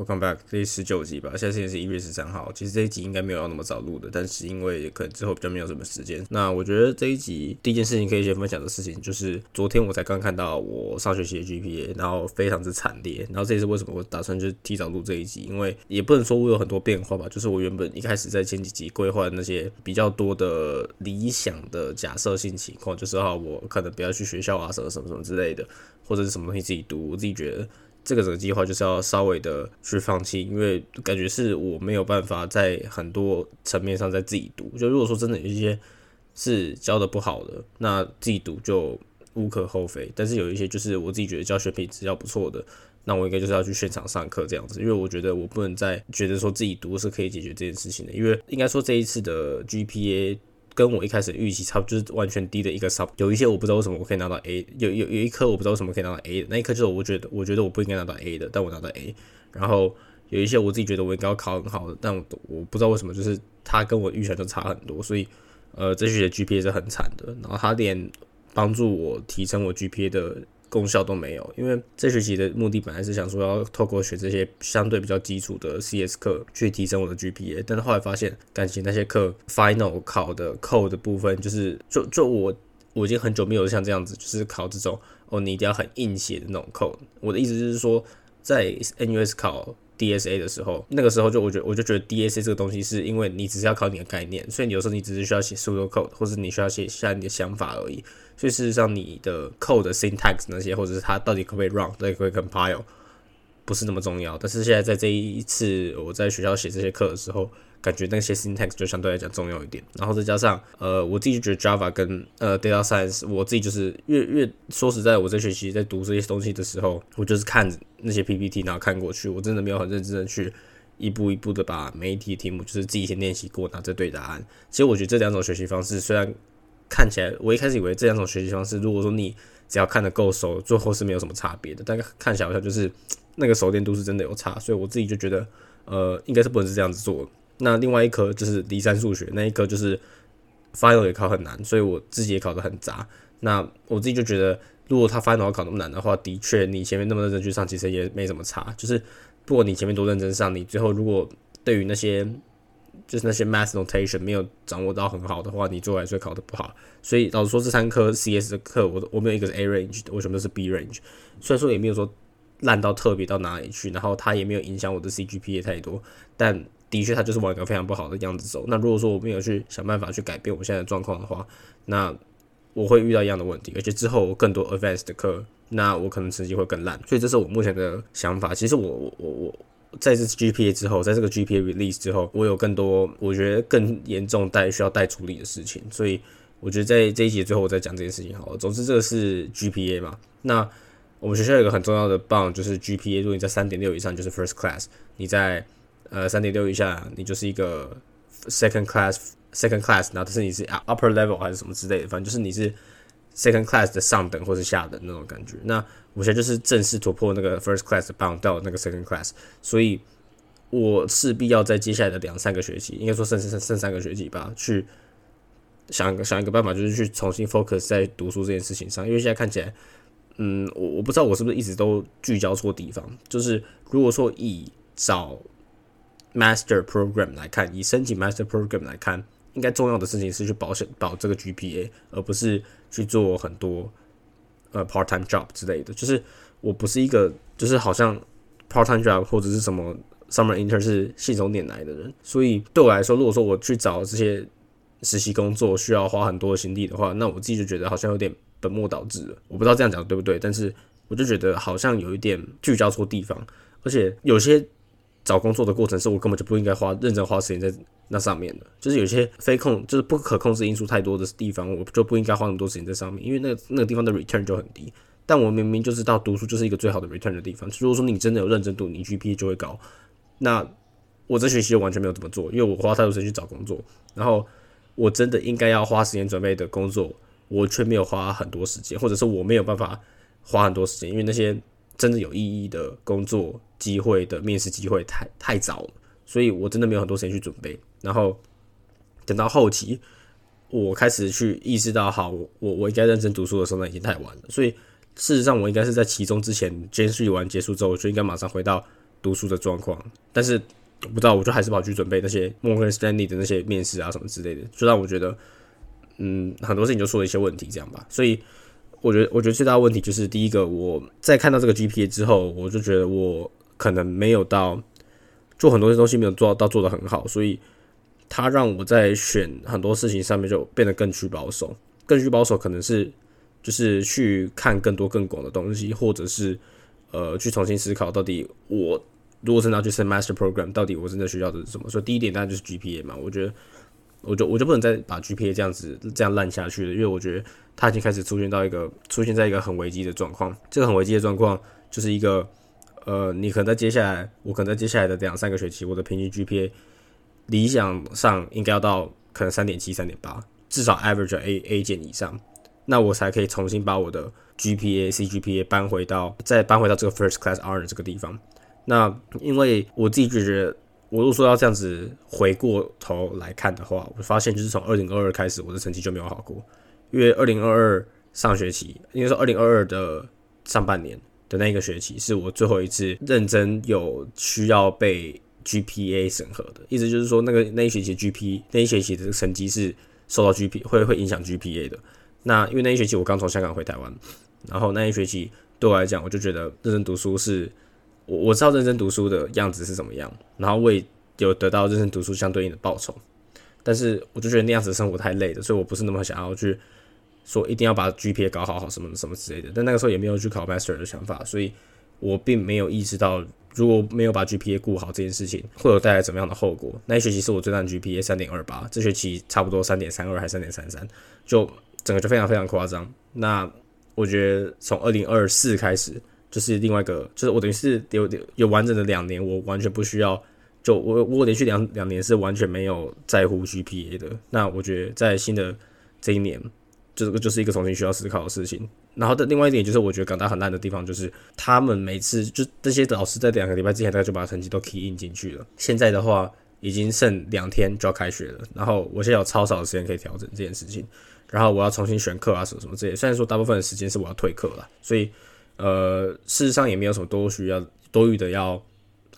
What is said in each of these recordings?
Welcome back，第十九集吧。现在是一月十三号。其实这一集应该没有要那么早录的，但是因为可能之后比较没有什么时间。那我觉得这一集第一件事情可以先分享的事情，就是昨天我才刚看到我上学期的 GPA，然后非常之惨烈。然后这也是为什么我打算就提早录这一集，因为也不能说我有很多变化吧，就是我原本一开始在前几集规划那些比较多的理想的假设性情况，就是哈我可能不要去学校啊，什么什么什么之类的，或者是什么东西自己读，我自己觉得。这个整个计划就是要稍微的去放弃，因为感觉是我没有办法在很多层面上在自己读。就如果说真的有一些是教的不好的，那自己读就无可厚非。但是有一些就是我自己觉得教学品质要不错的，那我应该就是要去现场上课这样子。因为我觉得我不能再觉得说自己读是可以解决这件事情的，因为应该说这一次的 GPA。跟我一开始预期差，就是完全低的一个 sub。有一些我不知道为什么我可以拿到 A，有有有一科我不知道为什么可以拿到 A 的，那一科就是我觉得我觉得我不应该拿到 A 的，但我拿到 A。然后有一些我自己觉得我应该要考很好的，但我我不知道为什么就是他跟我预想就差很多，所以呃这学期 GPA 是很惨的。然后他连帮助我提升我 GPA 的。功效都没有，因为这学期的目的本来是想说要透过学这些相对比较基础的 CS 课去提升我的 GPA，但是后来发现，感觉那些课 Final 考的 Code 的部分，就是就就我我已经很久没有像这样子，就是考这种哦，你一定要很硬写的那种 Code。我的意思就是说，在 NUS 考 DSA 的时候，那个时候就我觉得我就觉得 DSA 这个东西是因为你只是要考你的概念，所以有时候你只是需要写 pseudo code，或者你需要写下你的想法而已。所以事实上，你的 code syntax 那些，或者是它到底可不可以 run，到底可不可以 compile，不是那么重要。但是现在在这一次我在学校写这些课的时候，感觉那些 syntax 就相对来讲重要一点。然后再加上，呃，我自己觉得 Java 跟呃 data science，我自己就是越越说实在，我这学期在读这些东西的时候，我就是看那些 PPT，然后看过去，我真的没有很认真的去一步一步的把每一题题目就是自己先练习过，拿着对答案。其实我觉得这两种学习方式虽然。看起来，我一开始以为这两种学习方式，如果说你只要看得够熟，最后是没有什么差别的。但看起来好像就是那个熟练度是真的有差，所以我自己就觉得，呃，应该是不能是这样子做。那另外一科就是离散数学那一科，就是 final 也考很难，所以我自己也考得很杂。那我自己就觉得，如果他 final 考那么难的话，的确你前面那么认真去上，其实也没什么差。就是不管你前面多认真上，你最后如果对于那些就是那些 math notation 没有掌握到很好的话，你做来会考的不好。所以老实说，这三科 CS 的课，我我没有一个是 A range 的，为什么都是 B range。虽然说也没有说烂到特别到哪里去，然后它也没有影响我的 CGPA 太多，但的确它就是往一个非常不好的样子走。那如果说我没有去想办法去改变我现在的状况的话，那我会遇到一样的问题，而且之后我更多 advanced 的课，那我可能成绩会更烂。所以这是我目前的想法。其实我我我我。在这 GPA 之后，在这个 GPA release 之后，我有更多我觉得更严重带需要带处理的事情，所以我觉得在这一节最后我再讲这件事情好了。总之这个是 GPA 嘛，那我们学校有一个很重要的棒就是 GPA，如果你在三点六以上就是 first class，你在呃三点六以下你就是一个 second class second class，然后是你是 upper level 还是什么之类的，反正就是你是 second class 的上等或是下等那种感觉。那我现在就是正式突破那个 first class 的 bound 到那个 second class，所以我势必要在接下来的两三个学期，应该说剩剩剩三个学期吧，去想想一个办法，就是去重新 focus 在读书这件事情上。因为现在看起来，嗯，我我不知道我是不是一直都聚焦错地方。就是如果说以找 master program 来看，以申请 master program 来看，应该重要的事情是去保险保这个 GPA，而不是去做很多。呃，part time job 之类的，就是我不是一个，就是好像 part time job 或者是什么 summer intern 是信手拈来的人，所以对我来说，如果说我去找这些实习工作需要花很多的心力的话，那我自己就觉得好像有点本末倒置了。我不知道这样讲对不对，但是我就觉得好像有一点聚焦错地方，而且有些。找工作的过程是我根本就不应该花认真花时间在那上面的，就是有些非控就是不可控制因素太多的地方，我就不应该花那么多时间在上面，因为那个那个地方的 return 就很低。但我明明就知道读书就是一个最好的 return 的地方。如果说你真的有认真读，你 GPA 就会高。那我这学期就完全没有这么做，因为我花太多时间去找工作，然后我真的应该要花时间准备的工作，我却没有花很多时间，或者是我没有办法花很多时间，因为那些真的有意义的工作。机会的面试机会太太早了，所以我真的没有很多时间去准备。然后等到后期，我开始去意识到，好，我我应该认真读书的时候，那已经太晚了。所以事实上，我应该是在期中之前，监视完结束之后，就应该马上回到读书的状况，但是我不知道，我就还是跑去准备那些 Morgan Stanley 的那些面试啊什么之类的，就让我觉得，嗯，很多事情就出了一些问题，这样吧。所以我觉得，我觉得最大的问题就是第一个，我在看到这个 GPA 之后，我就觉得我可能没有到做很多东西没有做到做的很好，所以他让我在选很多事情上面就变得更趋保守，更趋保守可能是就是去看更多更广的东西，或者是呃去重新思考到底我。如果真的要去升 master program，到底我真的需要的是什么？所以第一点当然就是 GPA 嘛。我觉得，我就我就不能再把 GPA 这样子这样烂下去了，因为我觉得它已经开始出现到一个出现在一个很危机的状况。这个很危机的状况就是一个，呃，你可能在接下来，我可能在接下来的两三个学期，我的平均 GPA 理想上应该要到可能三点七、三点八，至少 average A A 减以上，那我才可以重新把我的 GPA、CGPA 搬回到再搬回到这个 first class honor 这个地方。那因为我自己就觉得，我如果说要这样子回过头来看的话，我发现就是从二零二二开始，我的成绩就没有好过。因为二零二二上学期，应该说二零二二的上半年的那一个学期，是我最后一次认真有需要被 GPA 审核的。意思就是说，那个那一学期 GP 那一学期的成绩是受到 GP 会会影响 GPA 的。那因为那一学期我刚从香港回台湾，然后那一学期对我来讲，我就觉得认真读书是。我我知道认真读书的样子是怎么样，然后我有得到认真读书相对应的报酬，但是我就觉得那样子的生活太累了，所以我不是那么想要去说一定要把 GPA 搞好好什么什么之类的。但那个时候也没有去考 Master 的想法，所以我并没有意识到如果没有把 GPA 顾好这件事情会有带来怎么样的后果。那一学期是我最大 GPA 三点二八，这学期差不多三点三二还三点三三，就整个就非常非常夸张。那我觉得从二零二四开始。就是另外一个，就是我等于是有有完整的两年，我完全不需要，就我我连续两两年是完全没有在乎 GPA 的。那我觉得在新的这一年，这个就是一个重新需要思考的事情。然后的另外一点就是，我觉得港大很烂的地方就是，他们每次就这些老师在两个礼拜之前大概就把成绩都 key in 进去了。现在的话，已经剩两天就要开学了，然后我现在有超少的时间可以调整这件事情，然后我要重新选课啊什么什么这些。虽然说大部分的时间是我要退课了，所以。呃，事实上也没有什么多需要多余的要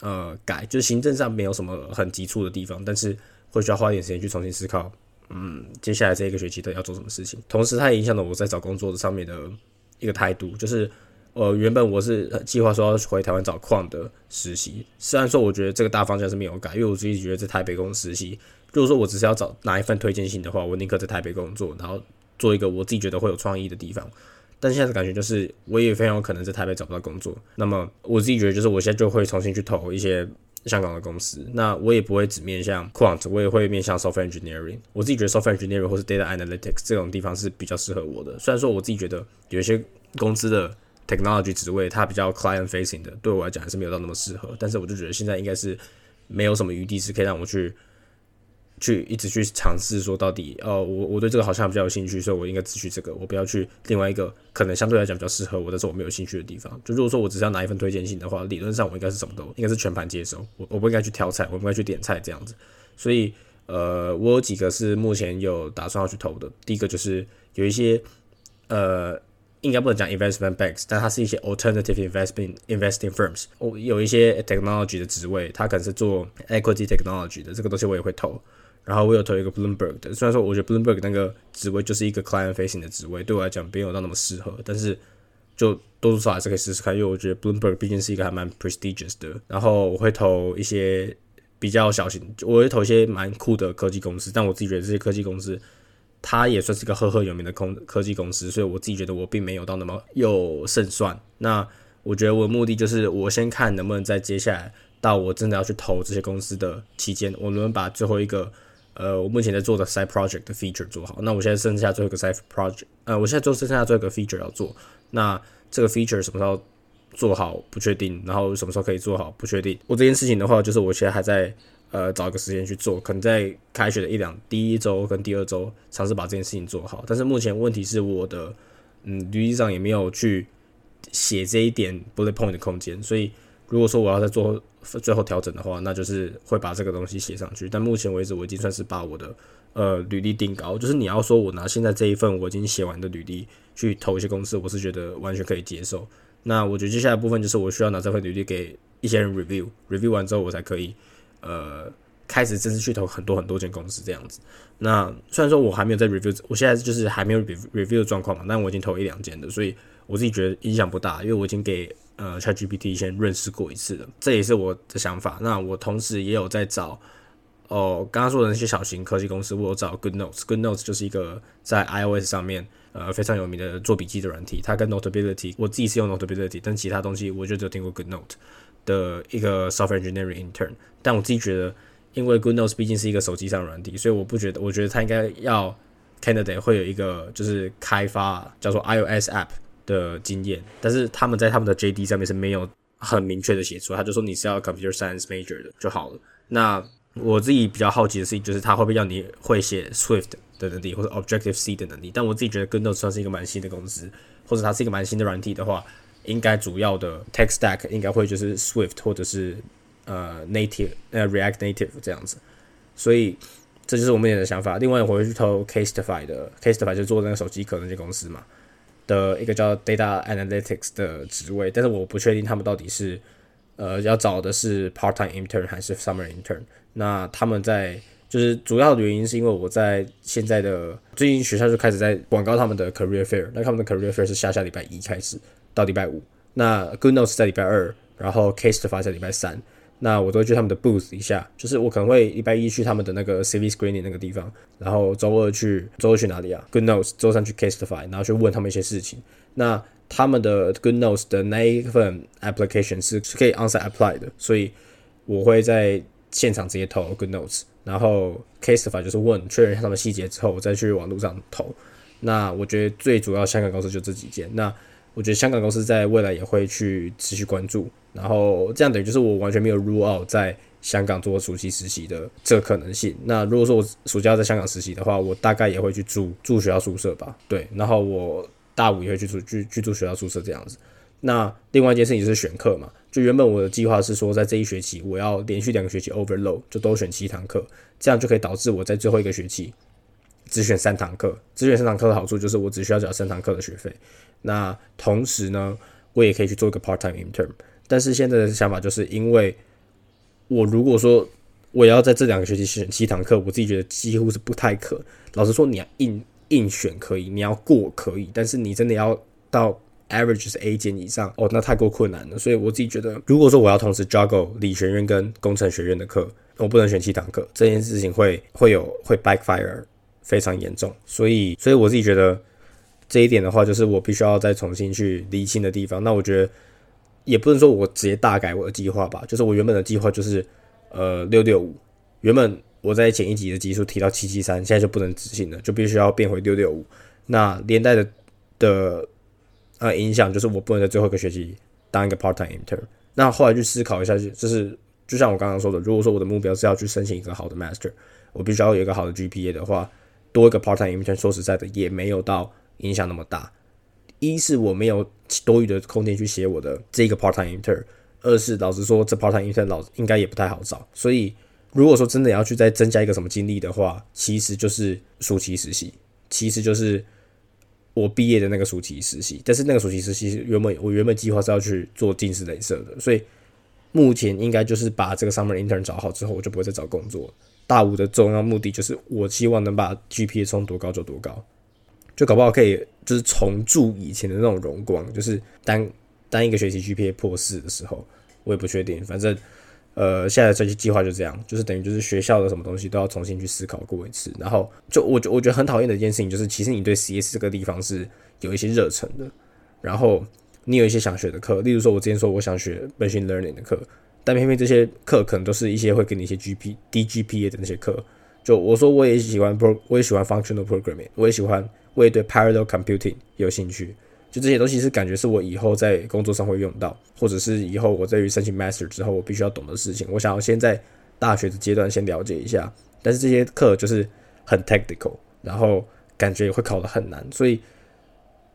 呃改，就是行政上没有什么很急促的地方，但是会需要花一点时间去重新思考，嗯，接下来这一个学期的要做什么事情。同时，它也影响了我在找工作的上面的一个态度，就是呃，原本我是计划说要回台湾找矿的实习，虽然说我觉得这个大方向是没有改，因为我自己觉得在台北工实习，如果说我只是要找拿一份推荐信的话，我宁可在台北工作，然后做一个我自己觉得会有创意的地方。但现在的感觉就是，我也非常有可能在台北找不到工作。那么我自己觉得，就是我现在就会重新去投一些香港的公司。那我也不会只面向 quant，我也会面向 software engineering。我自己觉得 software engineering 或是 data analytics 这种地方是比较适合我的。虽然说我自己觉得有一些公司的 technology 职位它比较 client facing 的，对我来讲还是没有到那么适合。但是我就觉得现在应该是没有什么余地是可以让我去。去一直去尝试说到底，哦，我我对这个好像比较有兴趣，所以我应该只去这个，我不要去另外一个可能相对来讲比较适合我，但是我没有兴趣的地方。就如果说我只是要拿一份推荐信的话，理论上我应该是什么都应该是全盘接收，我我不应该去挑菜，我不应该去点菜这样子。所以，呃，我有几个是目前有打算要去投的。第一个就是有一些，呃，应该不能讲 investment banks，但它是一些 alternative investment investing firms。我有一些 technology 的职位，它可能是做 equity technology 的，这个东西我也会投。然后我有投一个 Bloomberg 的，虽然说我觉得 Bloomberg 那个职位就是一个 client facing 的职位，对我来讲没有到那么适合，但是就多多少少还是可以试试看，因为我觉得 Bloomberg 毕竟是一个还蛮 prestigious 的。然后我会投一些比较小型，我会投一些蛮酷的科技公司，但我自己觉得这些科技公司，它也算是一个赫赫有名的空科技公司，所以我自己觉得我并没有到那么有胜算。那我觉得我的目的就是我先看能不能在接下来到我真的要去投这些公司的期间，我能不能把最后一个。呃，我目前在做的 side project 的 feature 做好，那我现在剩下最后一个 side project，呃，我现在做剩下最后一个 feature 要做，那这个 feature 什么时候做好不确定，然后什么时候可以做好不确定。我这件事情的话，就是我现在还在呃找一个时间去做，可能在开学的一两第一周跟第二周尝试把这件事情做好。但是目前问题是我的嗯履历上也没有去写这一点 bullet point 的空间，所以如果说我要再做。最后调整的话，那就是会把这个东西写上去。但目前为止，我已经算是把我的呃履历定高。就是你要说我拿现在这一份我已经写完的履历去投一些公司，我是觉得完全可以接受。那我觉得接下来部分就是我需要拿这份履历给一些人 review，review 完之后我才可以呃开始正式去投很多很多间公司这样子。那虽然说我还没有在 review，我现在就是还没有 review 的状况嘛，但我已经投一两间的，所以我自己觉得影响不大，因为我已经给呃 ChatGPT 先认识过一次了，这也是我的想法。那我同时也有在找。哦，刚刚说的那些小型科技公司，我有找 Good Notes，Good Notes 就是一个在 iOS 上面呃非常有名的做笔记的软体。它跟 Notability，我自己是用 Notability，但其他东西我就只有听过 Good Note 的一个 software engineering intern。但我自己觉得，因为 Good Notes 毕竟是一个手机上软体，所以我不觉得，我觉得它应该要 candidate 会有一个就是开发叫做 iOS app 的经验。但是他们在他们的 JD 上面是没有很明确的写出，他就说你是要 computer science major 的就好了。那我自己比较好奇的事情就是，他会不会要你会写 Swift 的能力，或者 Objective C 的能力？但我自己觉得，Google 算是一个蛮新的公司，或者它是一个蛮新的软体的话，应该主要的 Tech Stack 应该会就是 Swift 或者是呃 Native 呃 React Native 这样子。所以这就是我们的想法。另外，我会去投 Casetify 的，Casetify 就做那个手机壳那些公司嘛的一个叫 Data Analytics 的职位，但是我不确定他们到底是呃要找的是 Part Time Intern 还是 Summer Intern。那他们在就是主要的原因是因为我在现在的最近学校就开始在广告他们的 career fair，那他们的 career fair 是下下礼拜一开始到礼拜五，那 Good Notes 在礼拜二，然后 Case 的发在礼拜三，那我都会去他们的 booth 一下，就是我可能会礼拜一去他们的那个 CV screening 那个地方，然后周二去周二去哪里啊？Good Notes，周三去 Case 的发，然后去问他们一些事情。那他们的 Good Notes 的那一份 application 是是可以 onsite apply 的，所以我会在。现场直接投 Good Notes，然后 Case 的法就是问确认一下他们细节之后，我再去网络上投。那我觉得最主要香港公司就这几件。那我觉得香港公司在未来也会去持续关注。然后这样等于就是我完全没有 rule out 在香港做暑期实习的这个可能性。那如果说我暑假在香港实习的话，我大概也会去住住学校宿舍吧。对，然后我大五也会去住去去住学校宿舍这样子。那另外一件事情就是选课嘛，就原本我的计划是说，在这一学期我要连续两个学期 overload，就都选七堂课，这样就可以导致我在最后一个学期只选三堂课。只选三堂课的好处就是我只需要缴三堂课的学费。那同时呢，我也可以去做一个 part time intern。但是现在的想法就是因为我如果说我要在这两个学期选七堂课，我自己觉得几乎是不太可。老实说，你要硬硬选可以，你要过可以，但是你真的要到。average 是 A 减以上哦，那太过困难了。所以我自己觉得，如果说我要同时 juggle 理学院跟工程学院的课，我不能选七堂课，这件事情会会有会 backfire 非常严重。所以，所以我自己觉得这一点的话，就是我必须要再重新去理清的地方。那我觉得也不能说我直接大改我的计划吧，就是我原本的计划就是呃六六五，原本我在前一集的基数提到七七三，现在就不能执行了，就必须要变回六六五。那连带的的。呃，影响就是我不能在最后一个学期当一个 part time intern。那后来去思考一下，就是就像我刚刚说的，如果说我的目标是要去申请一个好的 master，我必须要有一个好的 GPA 的话，多一个 part time intern，说实在的也没有到影响那么大。一是我没有多余的空间去写我的这个 part time intern，二是老实说，这 part time intern 老应该也不太好找。所以如果说真的要去再增加一个什么经历的话，其实就是暑期实习，其实就是。我毕业的那个暑期实习，但是那个暑期实习原本我原本计划是要去做近视镭射的，所以目前应该就是把这个 summer intern 找好之后，我就不会再找工作。大五的重要目的就是我希望能把 GPA 冲多高就多高，就搞不好可以就是重铸以前的那种荣光，就是单单一个学期 GPA 破四的时候，我也不确定，反正。呃，现在这些计划就这样，就是等于就是学校的什么东西都要重新去思考过一次。然后就我觉我觉得很讨厌的一件事情就是，其实你对 CS 这个地方是有一些热忱的，然后你有一些想学的课，例如说我之前说我想学 machine learning 的课，但偏偏这些课可能都是一些会给你一些 GP D GPA 的那些课。就我说我也喜欢 pro，我也喜欢 functional programming，我也喜欢，我也对 parallel computing 有兴趣。就这些东西是感觉是我以后在工作上会用到，或者是以后我在于申请 master 之后我必须要懂的事情。我想要先在大学的阶段先了解一下，但是这些课就是很 technical，然后感觉也会考得很难，所以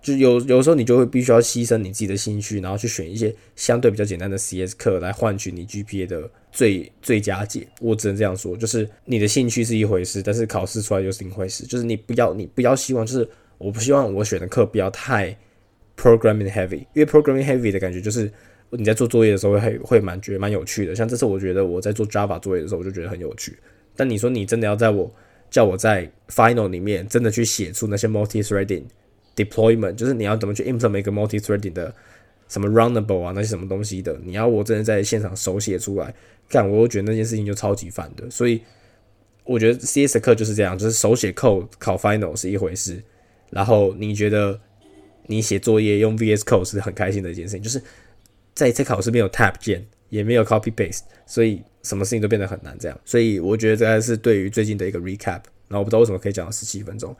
就有有时候你就会必须要牺牲你自己的兴趣，然后去选一些相对比较简单的 CS 课来换取你 GPA 的最最佳解。我只能这样说，就是你的兴趣是一回事，但是考试出来又是另一回事。就是你不要你不要希望，就是我不希望我选的课不要太。Programming heavy，因为 Programming heavy 的感觉就是你在做作业的时候会会蛮觉得蛮有趣的。像这次我觉得我在做 Java 作业的时候，我就觉得很有趣。但你说你真的要在我叫我在 Final 里面真的去写出那些 multi-threading deployment，就是你要怎么去 implement 一个 multi-threading 的什么 runnable 啊那些什么东西的，你要我真的在现场手写出来，干我又觉得那件事情就超级烦的。所以我觉得 CS 课就是这样，就是手写 code 考 Final 是一回事，然后你觉得你写作业用 VS Code 是很开心的一件事情，就是在这考试没有 Tab 键，也没有 Copy Paste，所以什么事情都变得很难。这样，所以我觉得这还是对于最近的一个 Recap。然后我不知道为什么可以讲到十七分钟。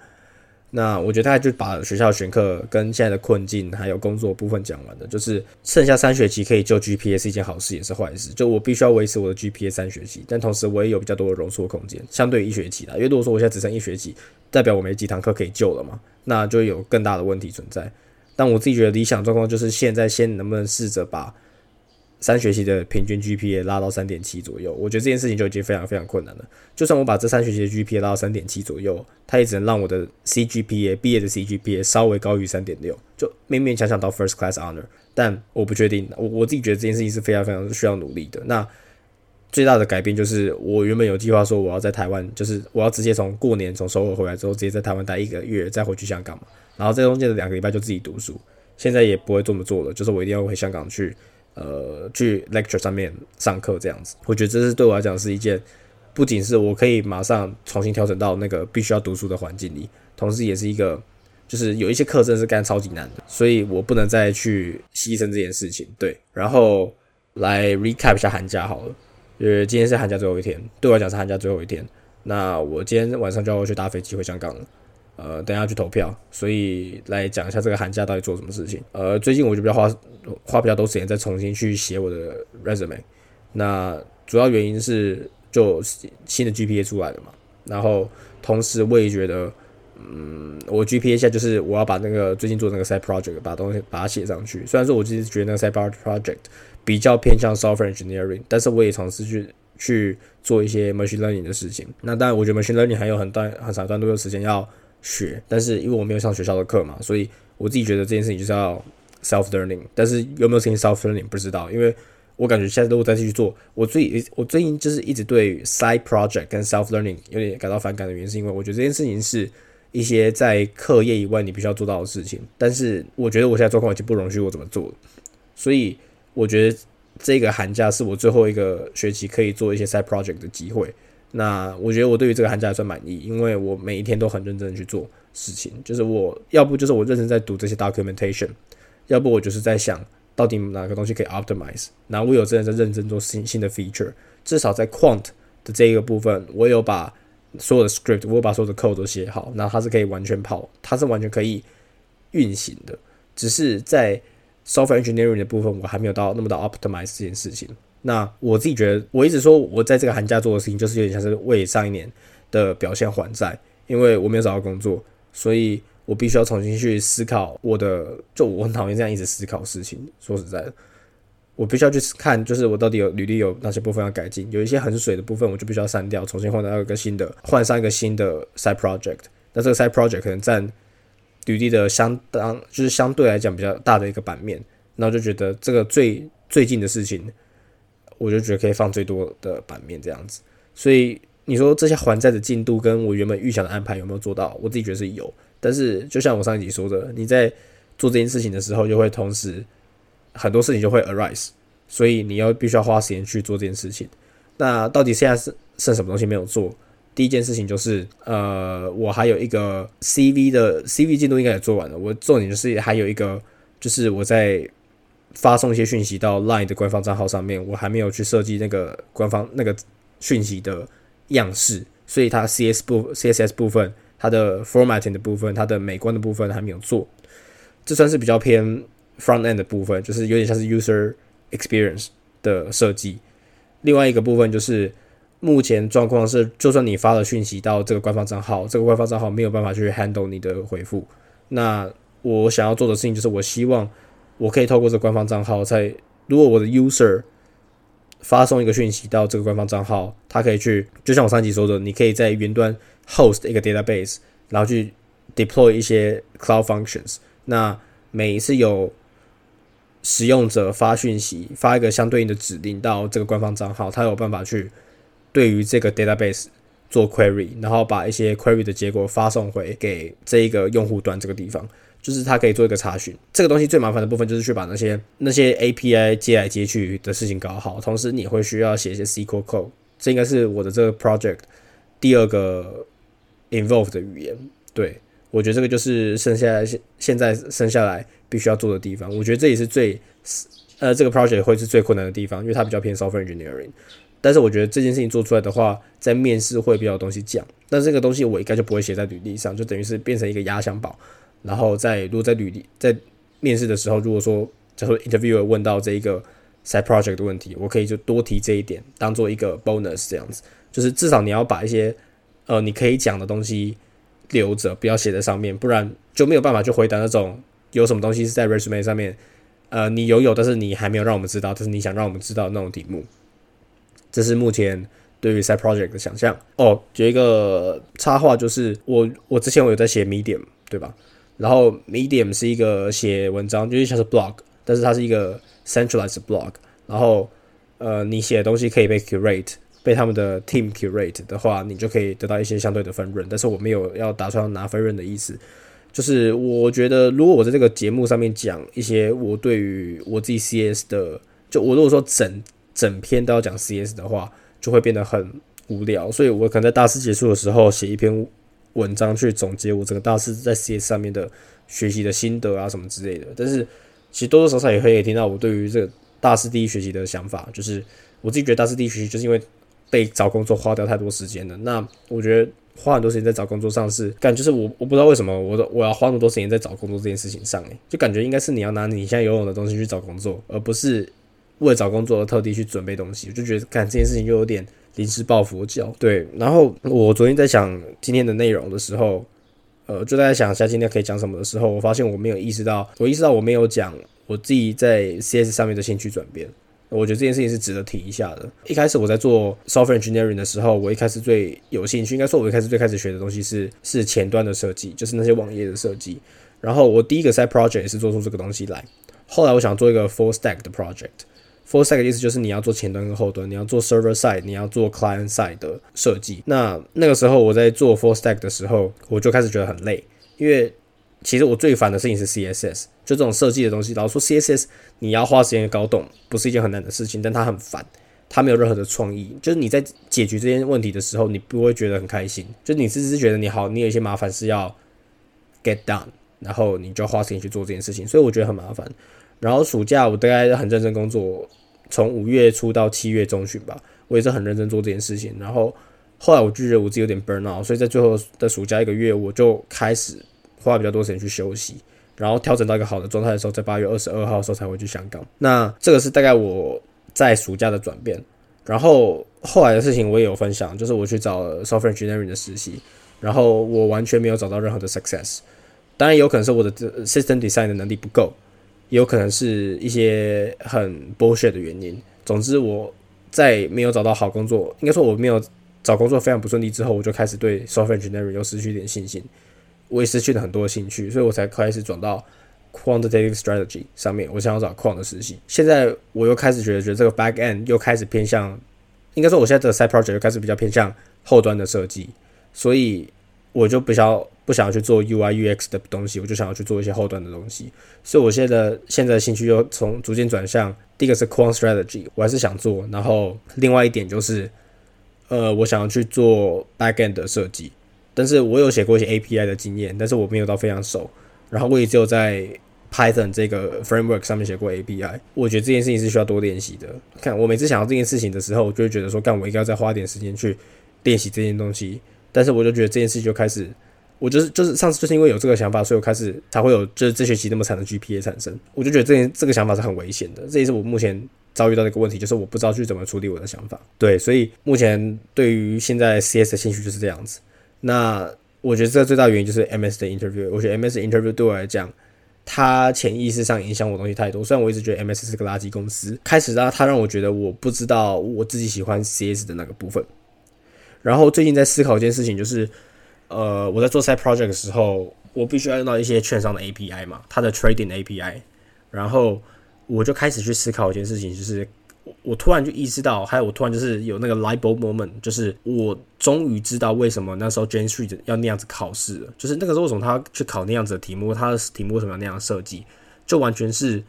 那我觉得大概就把学校选课跟现在的困境还有工作部分讲完了，就是剩下三学期可以救 GPA 是一件好事也是坏事。就我必须要维持我的 GPA 三学期，但同时我也有比较多的容错空间，相对于一学期啦。因为如果说我现在只剩一学期，代表我没几堂课可以救了嘛，那就有更大的问题存在。但我自己觉得理想状况就是现在先能不能试着把三学期的平均 GPA 拉到三点七左右，我觉得这件事情就已经非常非常困难了。就算我把这三学期的 GPA 拉到三点七左右，它也只能让我的 CGPA 毕业的 CGPA 稍微高于三点六，就勉勉强强到 First Class Honor。但我不确定，我我自己觉得这件事情是非常非常需要努力的。那最大的改变就是，我原本有计划说我要在台湾，就是我要直接从过年从首尔回来之后，直接在台湾待一个月，再回去香港嘛。然后在中间的两个礼拜就自己读书。现在也不会这么做了，就是我一定要回香港去。呃，去 lecture 上面上课这样子，我觉得这是对我来讲是一件，不仅是我可以马上重新调整到那个必须要读书的环境里，同时也是一个，就是有一些课真是干超级难的，所以我不能再去牺牲这件事情。对，然后来 recap 一下寒假好了，因为今天是寒假最后一天，对我来讲是寒假最后一天，那我今天晚上就要去搭飞机回香港了。呃，等下去投票，所以来讲一下这个寒假到底做什么事情。呃，最近我就比较花花比较多时间再重新去写我的 resume。那主要原因是就新的 GPA 出来了嘛，然后同时我也觉得，嗯，我 GPA 下就是我要把那个最近做那个 side project 把东西把它写上去。虽然说我其实觉得那个 side project 比较偏向 software engineering，但是我也尝试去去做一些 machine learning 的事情。那当然，我觉得 machine learning 还有很段很长段都有时间要。学，但是因为我没有上学校的课嘛，所以我自己觉得这件事情就是要 self learning。但是有没有实现 self learning 不知道，因为我感觉现在都在继续做。我最我最近就是一直对 side project 跟 self learning 有点感到反感的原因，是因为我觉得这件事情是一些在课业以外你必须要做到的事情。但是我觉得我现在状况已经不容许我怎么做，所以我觉得这个寒假是我最后一个学期可以做一些 side project 的机会。那我觉得我对于这个寒假还算满意，因为我每一天都很认真的去做事情，就是我要不就是我认真在读这些 documentation，要不我就是在想到底哪个东西可以 optimize。然后我有真的在认真做新新的 feature，至少在 quant 的这一个部分，我有把所有的 script，我把所有的 code 都写好，那它是可以完全跑，它是完全可以运行的。只是在 software engineering 的部分，我还没有到那么到 optimize 这件事情。那我自己觉得，我一直说我在这个寒假做的事情，就是有点像是为上一年的表现还债，因为我没有找到工作，所以我必须要重新去思考我的。就我很讨厌这样一直思考事情。说实在的，我必须要去看，就是我到底有履历有哪些部分要改进，有一些很水的部分，我就必须要删掉，重新换到一个新的，换上一个新的 side project。那这个 side project 可能占履历的相当，就是相对来讲比较大的一个版面。那我就觉得这个最最近的事情。我就觉得可以放最多的版面这样子，所以你说这些还债的进度跟我原本预想的安排有没有做到？我自己觉得是有，但是就像我上一集说的，你在做这件事情的时候，就会同时很多事情就会 arise，所以你要必须要花时间去做这件事情。那到底现在是剩什么东西没有做？第一件事情就是，呃，我还有一个 CV 的 CV 进度应该也做完了，我重点就是还有一个就是我在。发送一些讯息到 Line 的官方账号上面，我还没有去设计那个官方那个讯息的样式，所以它 CS 部 CSS 部分，它的 formatting 的部分，它的美观的部分还没有做，这算是比较偏 front end 的部分，就是有点像是 user experience 的设计。另外一个部分就是目前状况是，就算你发了讯息到这个官方账号，这个官方账号没有办法去 handle 你的回复，那我想要做的事情就是，我希望。我可以透过这官方账号，在如果我的 user 发送一个讯息到这个官方账号，他可以去，就像我上集说的，你可以在云端 host 一个 database，然后去 deploy 一些 cloud functions。那每一次有使用者发讯息，发一个相对应的指令到这个官方账号，他有办法去对于这个 database 做 query，然后把一些 query 的结果发送回给这一个用户端这个地方，就是它可以做一个查询。这个东西最麻烦的部分就是去把那些那些 API 接来接去的事情搞好，同时你会需要写一些 SQL code。这应该是我的这个 project 第二个 involve 的语言。对我觉得这个就是剩下现现在剩下来必须要做的地方。我觉得这也是最呃这个 project 会是最困难的地方，因为它比较偏 software engineering。但是我觉得这件事情做出来的话，在面试会比较东西讲。但这个东西我应该就不会写在履历上，就等于是变成一个压箱宝。然后在如果在履历在面试的时候，如果说假如 interviewer 问到这一个 side project 的问题，我可以就多提这一点，当做一个 bonus 这样子。就是至少你要把一些呃你可以讲的东西留着，不要写在上面，不然就没有办法去回答那种有什么东西是在 resume 上面，呃你有有，但是你还没有让我们知道，但是你想让我们知道那种题目。这是目前对于 side project 的想象哦。有一个插画，就是我我之前我有在写 Medium，对吧？然后 Medium 是一个写文章，就是像是 blog，但是它是一个 centralized blog。然后呃，你写的东西可以被 curate，被他们的 team curate 的话，你就可以得到一些相对的分润。但是我没有要打算拿分润的意思，就是我觉得如果我在这个节目上面讲一些我对于我自己 CS 的，就我如果说整。整篇都要讲 CS 的话，就会变得很无聊。所以我可能在大四结束的时候写一篇文章去总结我整个大四在 CS 上面的学习的心得啊什么之类的。但是其实多多少少也可以听到我对于这个大四第一学习的想法，就是我自己觉得大四第一学习就是因为被找工作花掉太多时间了。那我觉得花很多时间在找工作上是感，就是我我不知道为什么我我要花那么多时间在找工作这件事情上，诶，就感觉应该是你要拿你现在游泳的东西去找工作，而不是。为了找工作而特地去准备东西，我就觉得干这件事情就有点临时抱佛脚。对，然后我昨天在想今天的内容的时候，呃，就在想一下今天可以讲什么的时候，我发现我没有意识到，我意识到我没有讲我自己在 CS 上面的兴趣转变。我觉得这件事情是值得提一下的。一开始我在做 software engineering 的时候，我一开始最有兴趣，应该说我一开始最开始学的东西是是前端的设计，就是那些网页的设计。然后我第一个 side project 也是做出这个东西来。后来我想做一个 full stack 的 project。Full stack 的意思就是你要做前端跟后端，你要做 server side，你要做 client side 的设计。那那个时候我在做 full stack 的时候，我就开始觉得很累，因为其实我最烦的事情是 CSS，就这种设计的东西。老实说，CSS 你要花时间搞懂，不是一件很难的事情，但它很烦，它没有任何的创意。就是你在解决这些问题的时候，你不会觉得很开心，就你只是觉得你好，你有一些麻烦是要 get done，然后你就要花时间去做这件事情，所以我觉得很麻烦。然后暑假我大概很认真工作，从五月初到七月中旬吧，我也是很认真做这件事情。然后后来我就觉得我自己有点 burn out，所以在最后的暑假一个月，我就开始花比较多时间去休息，然后调整到一个好的状态的时候，在八月二十二号的时候才会去香港。那这个是大概我在暑假的转变。然后后来的事情我也有分享，就是我去找 software engineering 的实习，然后我完全没有找到任何的 success。当然有可能是我的 system design 的能力不够。有可能是一些很 bullshit 的原因。总之，我在没有找到好工作，应该说我没有找工作非常不顺利之后，我就开始对 software engineering 又失去一点信心，我也失去了很多兴趣，所以我才开始转到 quantitative strategy 上面。我想要找 quant 的实习。现在我又开始觉得，觉得这个 back end 又开始偏向，应该说我现在的 side project 又开始比较偏向后端的设计，所以我就比较。不想要去做 UI UX 的东西，我就想要去做一些后端的东西。所以我现在的现在的兴趣又从逐渐转向，第一个是 Quant Strategy，我还是想做。然后另外一点就是，呃，我想要去做 Backend 的设计。但是我有写过一些 API 的经验，但是我没有到非常熟。然后我也只有在 Python 这个 Framework 上面写过 API。我觉得这件事情是需要多练习的。看我每次想到这件事情的时候，我就会觉得说，干我应该要再花点时间去练习这件东西。但是我就觉得这件事就开始。我就是就是上次就是因为有这个想法，所以我开始才会有就是这学期那么惨的 GPA 产生。我就觉得这这个想法是很危险的，这也是我目前遭遇到的一个问题，就是我不知道去怎么处理我的想法。对，所以目前对于现在 CS 的兴趣就是这样子。那我觉得这最大原因就是 MS 的 interview。我觉得 MS 的 interview 对我来讲，它潜意识上影响我东西太多。虽然我一直觉得 MS 是个垃圾公司，开始让它让我觉得我不知道我自己喜欢 CS 的那个部分。然后最近在思考一件事情，就是。呃，我在做 side project 的时候，我必须要用到一些券商的 API 嘛，它的 trading API。然后，我就开始去思考一件事情，就是我突然就意识到，还有我突然就是有那个 light bulb moment，就是我终于知道为什么那时候 Jane Street 要那样子考试了，就是那个时候为什么他去考那样子的题目，他的题目为什么要那样设计，就完全是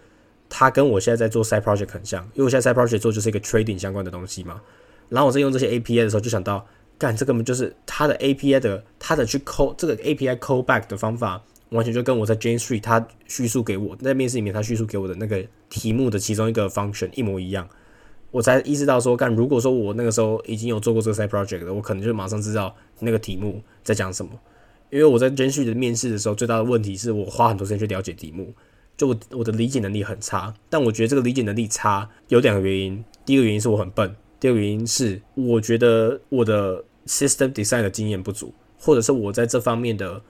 他跟我现在在做 side project 很像，因为我现在 side project 做就是一个 trading 相关的东西嘛，然后我在用这些 API 的时候就想到，干这根本就是他的 API 的他的去 call 这个 API callback 的方法。完全就跟我在 Jane Street 他叙述给我在面试里面他叙述给我的那个题目的其中一个 function 一模一样，我才意识到说，干如果说我那个时候已经有做过这个 side project 的，我可能就马上知道那个题目在讲什么。因为我在 Jane Street 的面试的时候，最大的问题是我花很多时间去了解题目，就我我的理解能力很差。但我觉得这个理解能力差有两个原因，第一个原因是我很笨，第二个原因是我觉得我的 system design 的经验不足，或者是我在这方面的。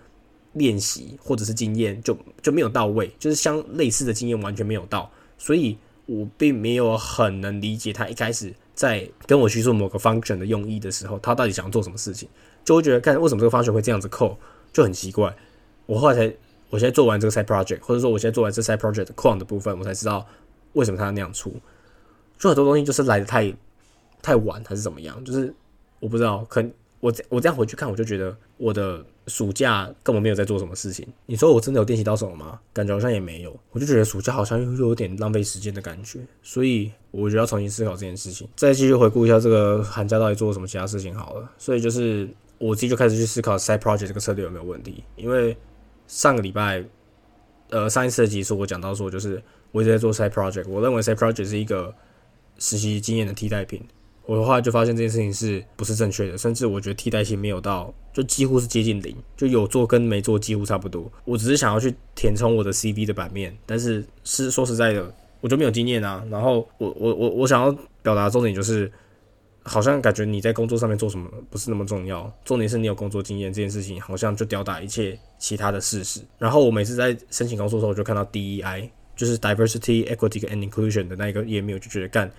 练习或者是经验就就没有到位，就是相类似的经验完全没有到，所以我并没有很能理解他一开始在跟我叙述某个 function 的用意的时候，他到底想要做什么事情，就会觉得看为什么这个 function 会这样子扣，就很奇怪。我后来才，我现在做完这个 side project，或者说我现在做完这 side project 框的部分，我才知道为什么他要那样出。就很多东西就是来的太太晚还是怎么样，就是我不知道，可我我这样回去看，我就觉得我的。暑假根本没有在做什么事情。你说我真的有练习到什么吗？感觉好像也没有。我就觉得暑假好像又有点浪费时间的感觉，所以我就要重新思考这件事情。再继续回顾一下这个寒假到底做了什么其他事情好了。所以就是我自己就开始去思考 side project 这个策略有没有问题。因为上个礼拜，呃，上一次的集数我讲到说，就是我一直在做 side project，我认为 side project 是一个实习经验的替代品。我的话就发现这件事情是不是正确的，甚至我觉得替代性没有到，就几乎是接近零，就有做跟没做几乎差不多。我只是想要去填充我的 CV 的版面，但是是说实在的，我就没有经验啊。然后我我我我想要表达重点就是，好像感觉你在工作上面做什么不是那么重要，重点是你有工作经验这件事情，好像就吊打一切其他的事实。然后我每次在申请工作的时候，我就看到 DEI，就是 Diversity, Equity and Inclusion 的那一个页面，我就觉得干。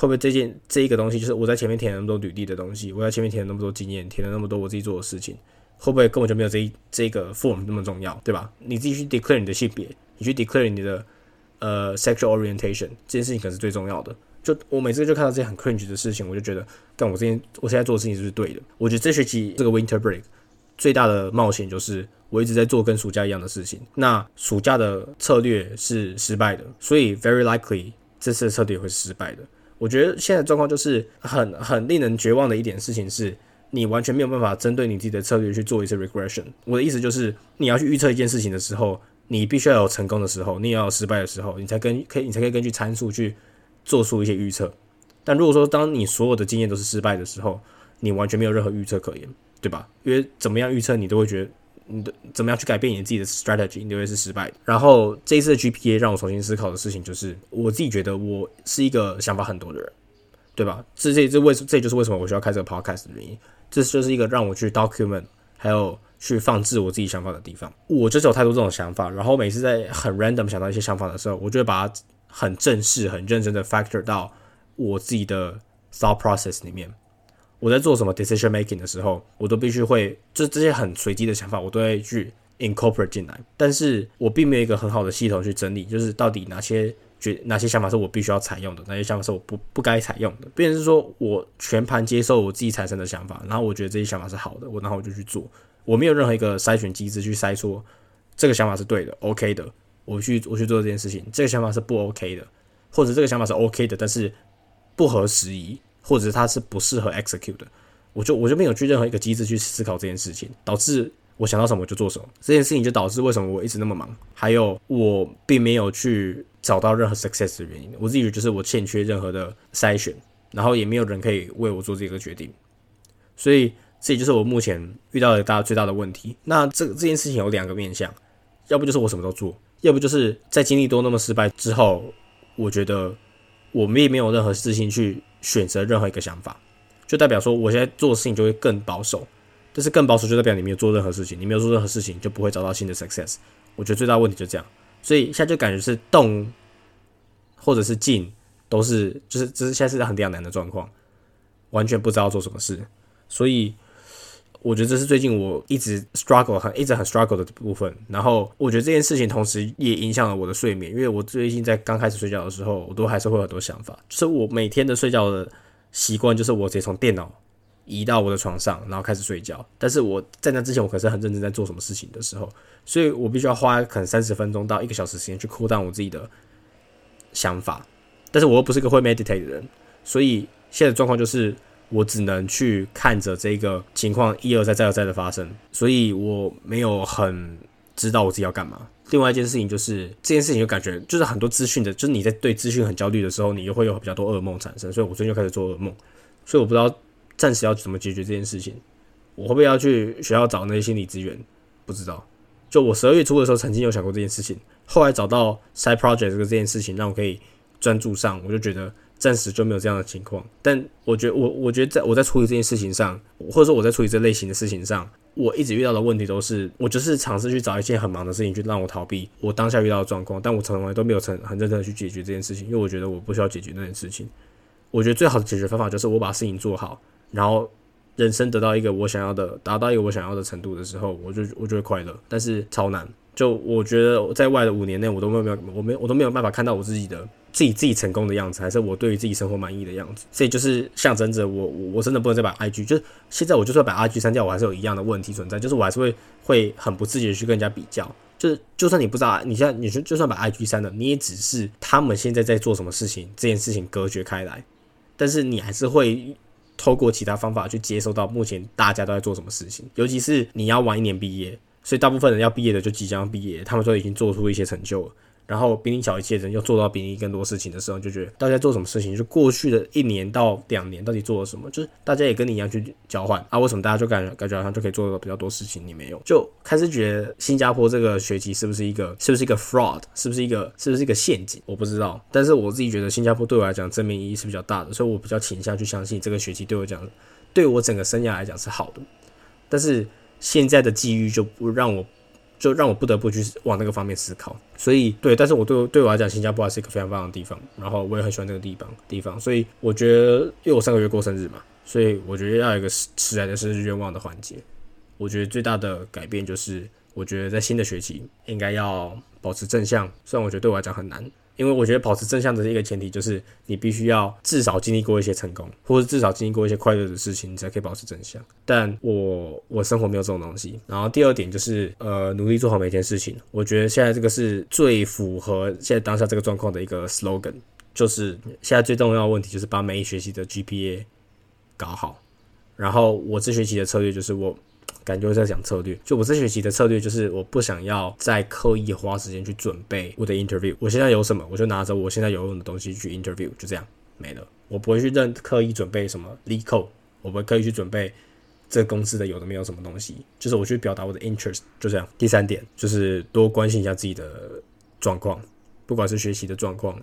会不会这件这一个东西，就是我在前面填了那么多履历的东西，我在前面填了那么多经验，填了那么多我自己做的事情，会不会根本就没有这一这个 form 那么重要，对吧？你自己去 declare 你的性别，你去 declare 你的呃 sexual orientation，这件事情可是最重要的。就我每次就看到这些很 cringe 的事情，我就觉得，但我之前我现在做的事情是不是对的？我觉得这学期这个 winter break 最大的冒险就是我一直在做跟暑假一样的事情。那暑假的策略是失败的，所以 very likely 这次的策略会失败的。我觉得现在状况就是很很令人绝望的一点事情是，你完全没有办法针对你自己的策略去做一次 regression。我的意思就是，你要去预测一件事情的时候，你必须要有成功的时候，你也要有失败的时候，你才跟可以你才可以根据参数去做出一些预测。但如果说当你所有的经验都是失败的时候，你完全没有任何预测可言，对吧？因为怎么样预测你都会觉得。你的怎么样去改变你自己的 strategy，你会是失败。然后这一次的 GPA 让我重新思考的事情就是，我自己觉得我是一个想法很多的人，对吧？这这这为什这就是为什么我需要开这个 podcast 的原因。这就是一个让我去 document，还有去放置我自己想法的地方。我就是有太多这种想法，然后每次在很 random 想到一些想法的时候，我就会把它很正式、很认真的 factor 到我自己的 thought process 里面。我在做什么 decision making 的时候，我都必须会，就这些很随机的想法，我都会去 incorporate 进来。但是我并没有一个很好的系统去整理，就是到底哪些觉哪些想法是我必须要采用的，哪些想法是我不不该采用的。变成是说我全盘接受我自己产生的想法，然后我觉得这些想法是好的，我然后我就去做。我没有任何一个筛选机制去筛说这个想法是对的，OK 的，我去我去做这件事情。这个想法是不 OK 的，或者这个想法是 OK 的，但是不合时宜。或者它是不适合 execute 的，我就我就没有去任何一个机制去思考这件事情，导致我想到什么就做什么。这件事情就导致为什么我一直那么忙，还有我并没有去找到任何 success 的原因。我自己就是我欠缺任何的筛选，然后也没有人可以为我做这个决定，所以这也就是我目前遇到的大最大的问题。那这这件事情有两个面向，要不就是我什么都做，要不就是在经历多那么失败之后，我觉得我们也没有任何自信去。选择任何一个想法，就代表说我现在做的事情就会更保守。但是更保守就代表你没有做任何事情，你没有做任何事情就不会找到新的 success。我觉得最大问题就这样，所以现在就感觉是动或者是静都是就是这是现在是很两难的状况，完全不知道做什么事。所以我觉得这是最近我一直 struggle 很一直很 struggle 的部分。然后我觉得这件事情同时也影响了我的睡眠，因为我最近在刚开始睡觉的时候，我都还是会有很多想法。就是我每天的睡觉的习惯，就是我直接从电脑移到我的床上，然后开始睡觉。但是我在那之前，我可是很认真在做什么事情的时候，所以我必须要花可能三十分钟到一个小时时间去 cool down 我自己的想法。但是我又不是个会 meditate 的人，所以现在状况就是。我只能去看着这个情况一而再再而再的发生，所以我没有很知道我自己要干嘛。另外一件事情就是这件事情就感觉就是很多资讯的，就是你在对资讯很焦虑的时候，你又会有比较多噩梦产生。所以我最近就开始做噩梦，所以我不知道暂时要怎么解决这件事情。我会不会要去学校找那些心理资源？不知道。就我十二月初的时候曾经有想过这件事情，后来找到 side project 这个这件事情让我可以专注上，我就觉得。暂时就没有这样的情况，但我觉得我我觉得在我在处理这件事情上，或者说我在处理这类型的事情上，我一直遇到的问题都是，我就是尝试去找一件很忙的事情去让我逃避我当下遇到的状况，但我从来都没有成很认真的去解决这件事情，因为我觉得我不需要解决那件事情。我觉得最好的解决方法就是我把事情做好，然后人生得到一个我想要的，达到一个我想要的程度的时候，我就我就会快乐。但是超难，就我觉得在外的五年内，我都没有我没我都没有办法看到我自己的。自己自己成功的样子，还是我对于自己生活满意的样子，所以就是象征着我我我真的不能再把 IG，就是现在我就算把 IG 删掉，我还是有一样的问题存在，就是我还是会会很不自觉的去跟人家比较，就是就算你不知道，你现在你说就算把 IG 删了，你也只是他们现在在做什么事情这件事情隔绝开来，但是你还是会透过其他方法去接收到目前大家都在做什么事情，尤其是你要晚一年毕业，所以大部分人要毕业的就即将毕业，他们都已经做出一些成就了。然后比你小一届人又做到比你更多事情的时候，就觉得大家做什么事情，就过去的一年到两年到底做了什么，就是大家也跟你一样去交换啊？为什么大家就感觉感觉好像就可以做到比较多事情，你没有？就开始觉得新加坡这个学期是不是一个 是不是一个 fraud，是不是一个是不是一个陷阱？我不知道。但是我自己觉得新加坡对我来讲正面意义是比较大的，所以我比较倾向去相信这个学期对我讲，对我整个生涯来讲是好的。但是现在的机遇就不让我。就让我不得不去往那个方面思考，所以对，但是我对对我来讲，新加坡还是一个非常棒的地方，然后我也很喜欢那个地方地方，所以我觉得，因为我上个月过生日嘛，所以我觉得要有一个迟来的生日愿望的环节，我觉得最大的改变就是，我觉得在新的学期应该要保持正向，虽然我觉得对我来讲很难。因为我觉得保持正向的一个前提就是你必须要至少经历过一些成功，或者至少经历过一些快乐的事情，你才可以保持正向。但我我生活没有这种东西。然后第二点就是呃努力做好每件事情。我觉得现在这个是最符合现在当下这个状况的一个 slogan，就是现在最重要的问题就是把每一学期的 GPA 搞好。然后我这学期的策略就是我。感觉我在讲策略，就我这学期的策略就是，我不想要再刻意花时间去准备我的 interview。我现在有什么，我就拿着我现在有用的东西去 interview，就这样没了。我不会去认刻意准备什么 l e c o 我不会刻意去准备这公司的有的没有什么东西，就是我去表达我的 interest，就这样。第三点就是多关心一下自己的状况，不管是学习的状况。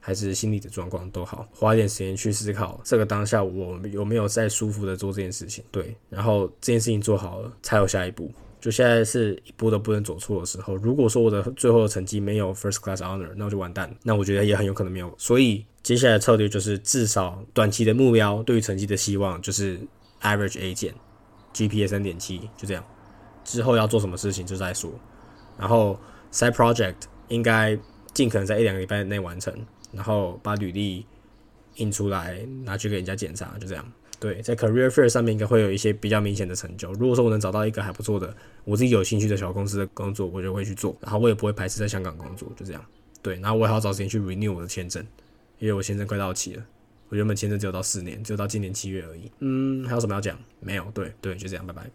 还是心理的状况都好，花一点时间去思考这个当下我有没有在舒服的做这件事情。对，然后这件事情做好了，才有下一步。就现在是一步都不能走错的时候。如果说我的最后的成绩没有 first class honor，那我就完蛋。那我觉得也很有可能没有。所以接下来策略就是至少短期的目标，对于成绩的希望就是 average A 减，GPA 三点七，就这样。之后要做什么事情就再说。然后 side project 应该尽可能在一两个礼拜内完成。然后把履历印出来，拿去给人家检查，就这样。对，在 Career Fair 上面应该会有一些比较明显的成就。如果说我能找到一个还不错的，我自己有兴趣的小公司的工作，我就会去做。然后我也不会排斥在香港工作，就这样。对，然后我还要找时间去 renew 我的签证，因为我签证快到期了。我原本签证只有到四年，只有到今年七月而已。嗯，还有什么要讲？没有。对对，就这样，拜拜。